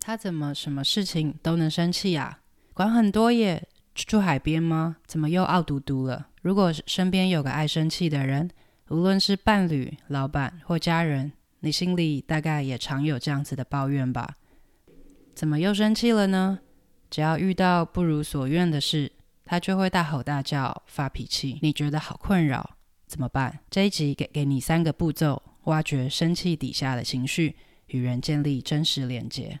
他怎么什么事情都能生气啊？管很多耶，住海边吗？怎么又傲嘟嘟了？如果身边有个爱生气的人，无论是伴侣、老板或家人，你心里大概也常有这样子的抱怨吧？怎么又生气了呢？只要遇到不如所愿的事，他就会大吼大叫、发脾气，你觉得好困扰，怎么办？这一集给给你三个步骤，挖掘生气底下的情绪，与人建立真实连接。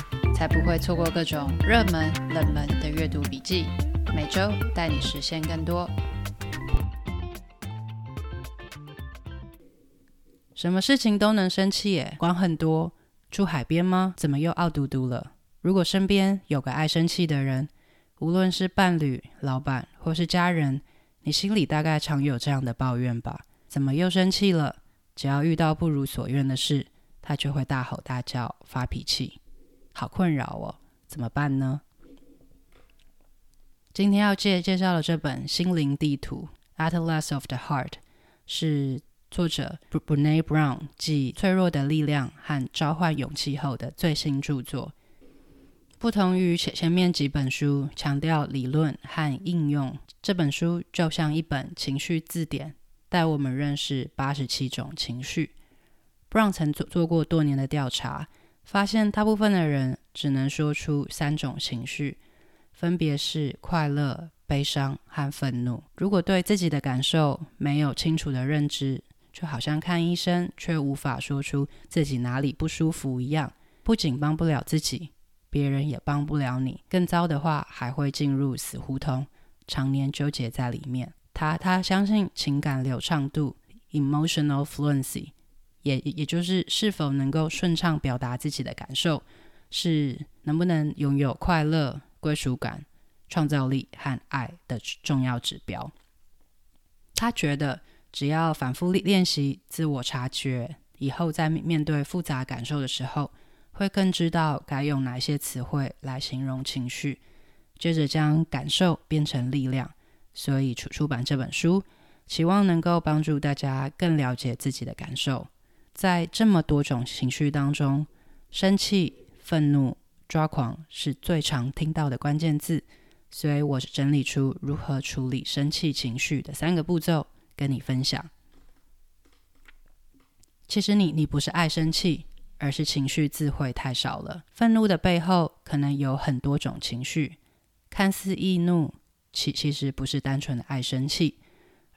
才不会错过各种热门、冷门的阅读笔记，每周带你实现更多。什么事情都能生气耶，管很多。住海边吗？怎么又傲嘟嘟了？如果身边有个爱生气的人，无论是伴侣、老板或是家人，你心里大概常有这样的抱怨吧？怎么又生气了？只要遇到不如所愿的事，他就会大吼大叫、发脾气。好困扰哦，怎么办呢？今天要介介绍的这本《心灵地图》（Atlas of the Heart） 是作者 Brené Brown 继《脆弱的力量》和《召唤勇气》后的最新著作。不同于前前面几本书强调理论和应用，这本书就像一本情绪字典，带我们认识八十七种情绪。Brown 曾做做过多年的调查。发现大部分的人只能说出三种情绪，分别是快乐、悲伤和愤怒。如果对自己的感受没有清楚的认知，就好像看医生却无法说出自己哪里不舒服一样，不仅帮不了自己，别人也帮不了你。更糟的话，还会进入死胡同，常年纠结在里面。他他相信情感流畅度 （emotional fluency）。也也就是是否能够顺畅表达自己的感受，是能不能拥有快乐、归属感、创造力和爱的重要指标。他觉得，只要反复练习自我察觉，以后在面对复杂感受的时候，会更知道该用哪些词汇来形容情绪，接着将感受变成力量。所以出出版这本书，希望能够帮助大家更了解自己的感受。在这么多种情绪当中，生气、愤怒、抓狂是最常听到的关键字，所以我整理出如何处理生气情绪的三个步骤跟你分享。其实你你不是爱生气，而是情绪字汇太少了。愤怒的背后可能有很多种情绪，看似易怒，其其实不是单纯的爱生气。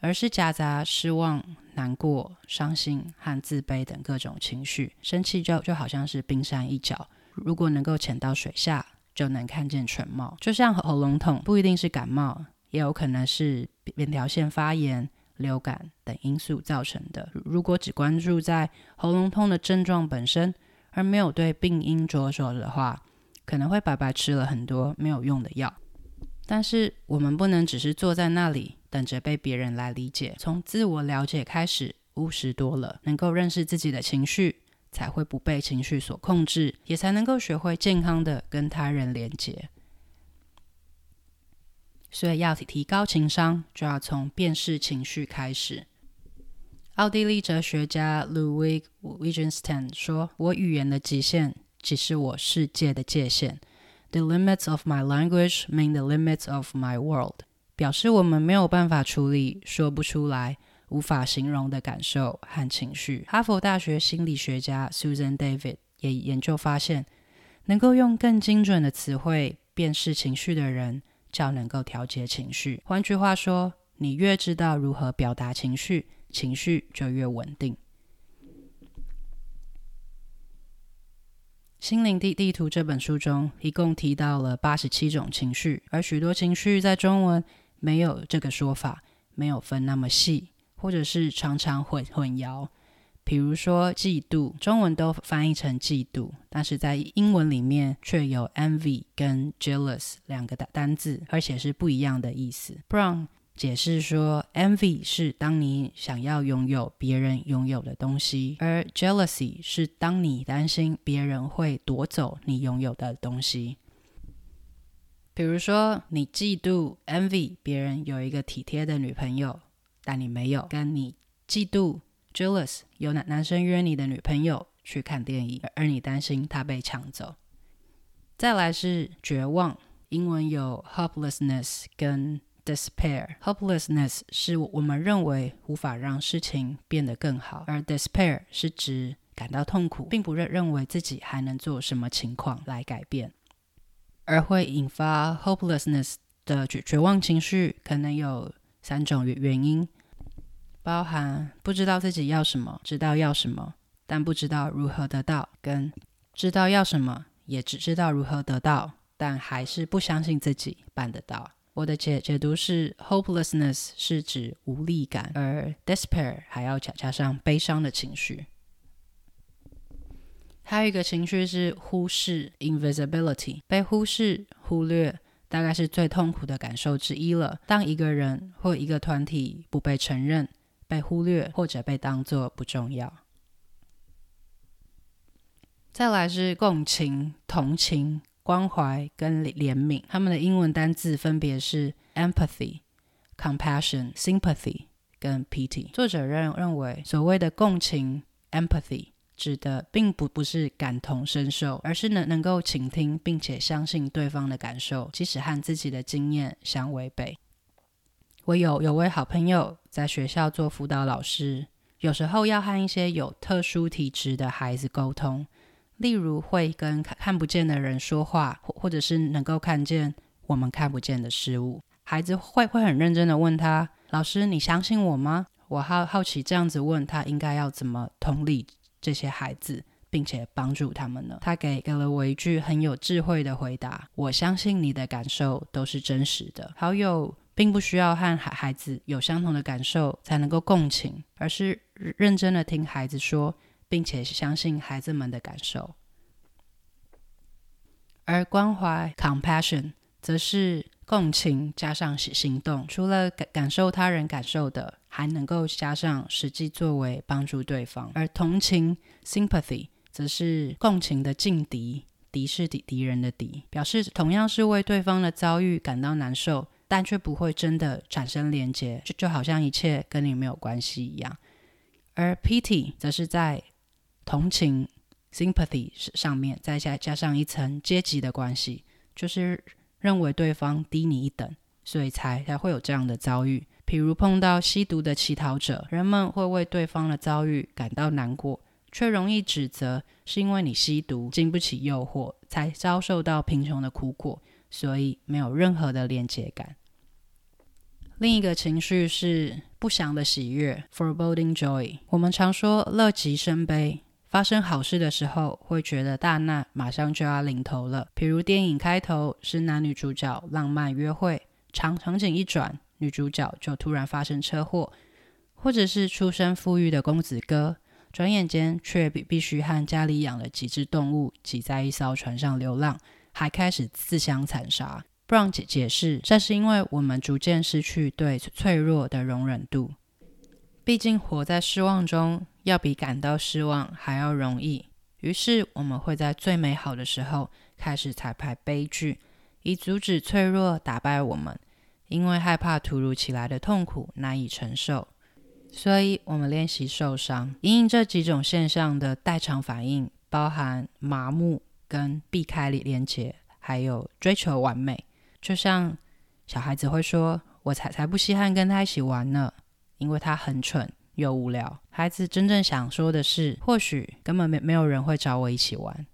而是夹杂失望、难过、伤心和自卑等各种情绪。生气就就好像是冰山一角，如果能够潜到水下，就能看见全貌。就像喉咙痛，不一定是感冒，也有可能是扁桃腺发炎、流感等因素造成的。如果只关注在喉咙痛的症状本身，而没有对病因着手的话，可能会白白吃了很多没有用的药。但是我们不能只是坐在那里。等着被别人来理解，从自我了解开始，务实多了，能够认识自己的情绪，才会不被情绪所控制，也才能够学会健康的跟他人连接。所以要提高情商，就要从辨识情绪开始。奥地利哲学家 Ludwig Wittgenstein 说：“我语言的极限，即是我世界的界限。The limits of my language mean the limits of my world。”表示我们没有办法处理说不出来、无法形容的感受和情绪。哈佛大学心理学家 Susan David 也研究发现，能够用更精准的词汇辨识情绪的人，较能够调节情绪。换句话说，你越知道如何表达情绪，情绪就越稳定。《心灵地地图》这本书中，一共提到了八十七种情绪，而许多情绪在中文。没有这个说法，没有分那么细，或者是常常混混淆。比如说嫉妒，中文都翻译成嫉妒，但是在英文里面却有 envy 跟 jealous 两个单单字，而且是不一样的意思。Brown 解释说，envy 是当你想要拥有别人拥有的东西，而 jealousy 是当你担心别人会夺走你拥有的东西。比如说，你嫉妒 envy 别人有一个体贴的女朋友，但你没有，跟你嫉妒。Jealous 有男男生约你的女朋友去看电影，而你担心她被抢走。再来是绝望，英文有 hopelessness 跟 despair。Hopelessness 是我们认为无法让事情变得更好，而 despair 是指感到痛苦，并不认认为自己还能做什么情况来改变。而会引发 hopelessness 的绝绝望情绪，可能有三种原原因。包含不知道自己要什么，知道要什么，但不知道如何得到；跟知道要什么，也只知道如何得到，但还是不相信自己办得到。我的解解读是，hopelessness 是指无力感，而 despair 还要加加上悲伤的情绪。还有一个情绪是忽视 （invisibility），被忽视、忽略，大概是最痛苦的感受之一了。当一个人或一个团体不被承认，被忽略或者被当作不重要。再来是共情、同情、关怀跟怜悯，他们的英文单字分别是 empathy、compassion、sympathy 跟 pity。作者认认为，所谓的共情 empathy 指的并不不是感同身受，而是能能够倾听并且相信对方的感受，即使和自己的经验相违背。我有有位好朋友在学校做辅导老师，有时候要和一些有特殊体质的孩子沟通，例如会跟看看不见的人说话，或或者是能够看见我们看不见的事物。孩子会会很认真的问他：“老师，你相信我吗？”我好好奇这样子问他应该要怎么同理这些孩子，并且帮助他们呢？他给给了我一句很有智慧的回答：“我相信你的感受都是真实的。”好友。并不需要和孩孩子有相同的感受才能够共情，而是认真的听孩子说，并且相信孩子们的感受。而关怀 （compassion） 则是共情加上行动，除了感感受他人感受的，还能够加上实际作为帮助对方。而同情 （sympathy） 则是共情的劲敌，敌是敌敌人的敌，表示同样是为对方的遭遇感到难受。但却不会真的产生连结，就就好像一切跟你没有关系一样。而 pity 则是在同情 sympathy 上面再加加上一层阶级的关系，就是认为对方低你一等，所以才才会有这样的遭遇。譬如碰到吸毒的乞讨者，人们会为对方的遭遇感到难过，却容易指责是因为你吸毒经不起诱惑，才遭受到贫穷的苦果。所以没有任何的连结感。另一个情绪是不祥的喜悦 （foreboding joy）。我们常说乐极生悲，发生好事的时候会觉得大难马上就要临头了。比如电影开头是男女主角浪漫约会，场场景一转，女主角就突然发生车祸；或者是出身富裕的公子哥，转眼间却必必须和家里养了几只动物挤在一艘船上流浪。还开始自相残杀。Brown 解解释，这是因为我们逐渐失去对脆弱的容忍度。毕竟活在失望中，要比感到失望还要容易。于是我们会在最美好的时候开始彩排悲剧，以阻止脆弱打败我们。因为害怕突如其来的痛苦难以承受，所以我们练习受伤。因应这几种现象的代偿反应，包含麻木。跟避开连结，还有追求完美，就像小孩子会说：“我才才不稀罕跟他一起玩呢，因为他很蠢又无聊。”孩子真正想说的是：“或许根本没没有人会找我一起玩，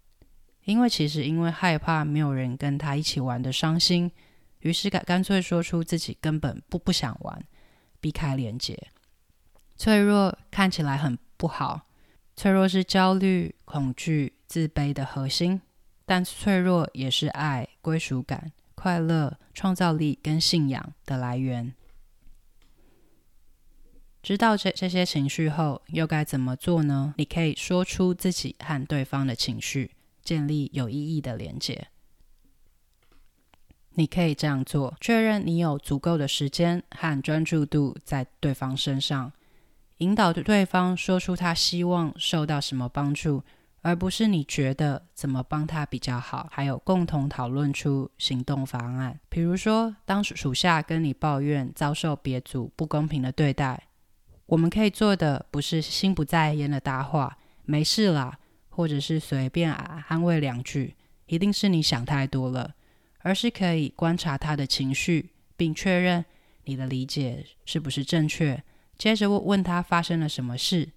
因为其实因为害怕没有人跟他一起玩的伤心，于是干干脆说出自己根本不不想玩，避开连接。脆弱看起来很不好，脆弱是焦虑、恐惧、自卑的核心。”但脆弱也是爱、归属感、快乐、创造力跟信仰的来源。知道这这些情绪后，又该怎么做呢？你可以说出自己和对方的情绪，建立有意义的连接。你可以这样做：确认你有足够的时间和专注度在对方身上，引导对方说出他希望受到什么帮助，而不是你觉得怎么帮他比较好。还有共同讨论出行动方案。比如说，当属下跟你抱怨遭受别组不公平的对待，我们可以做的不是心不在焉的搭话“没事啦”，或者是随便安慰两句，一定是你想太多了。而是可以观察他的情绪，并确认你的理解是不是正确。接着问问他发生了什么事，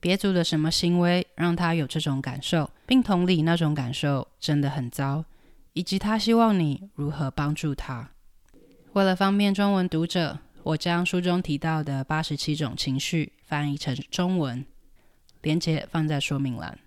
别组的什么行为让他有这种感受，并同理那种感受真的很糟，以及他希望你如何帮助他。为了方便中文读者，我将书中提到的八十七种情绪翻译成中文，连接放在说明栏。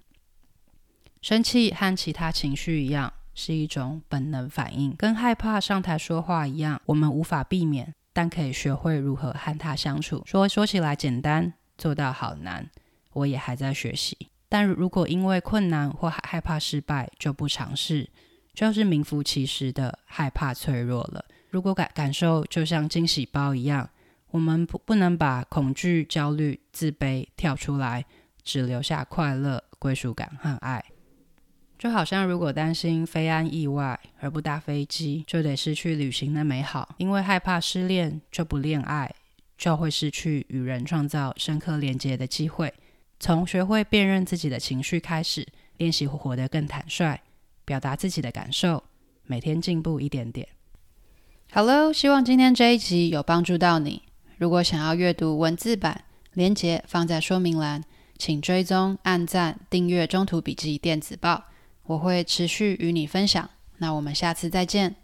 生气和其他情绪一样。是一种本能反应，跟害怕上台说话一样，我们无法避免，但可以学会如何和它相处。说说起来简单，做到好难，我也还在学习。但如果因为困难或害怕失败就不尝试，就是名副其实的害怕脆弱了。如果感感受就像惊喜包一样，我们不不能把恐惧、焦虑、自卑跳出来，只留下快乐、归属感和爱。就好像，如果担心飞安意外而不搭飞机，就得失去旅行的美好；因为害怕失恋就不恋爱，就会失去与人创造深刻连接的机会。从学会辨认自己的情绪开始，练习活得更坦率，表达自己的感受，每天进步一点点。Hello，希望今天这一集有帮助到你。如果想要阅读文字版，连接放在说明栏，请追踪、按赞、订阅《中途笔记电子报》。我会持续与你分享，那我们下次再见。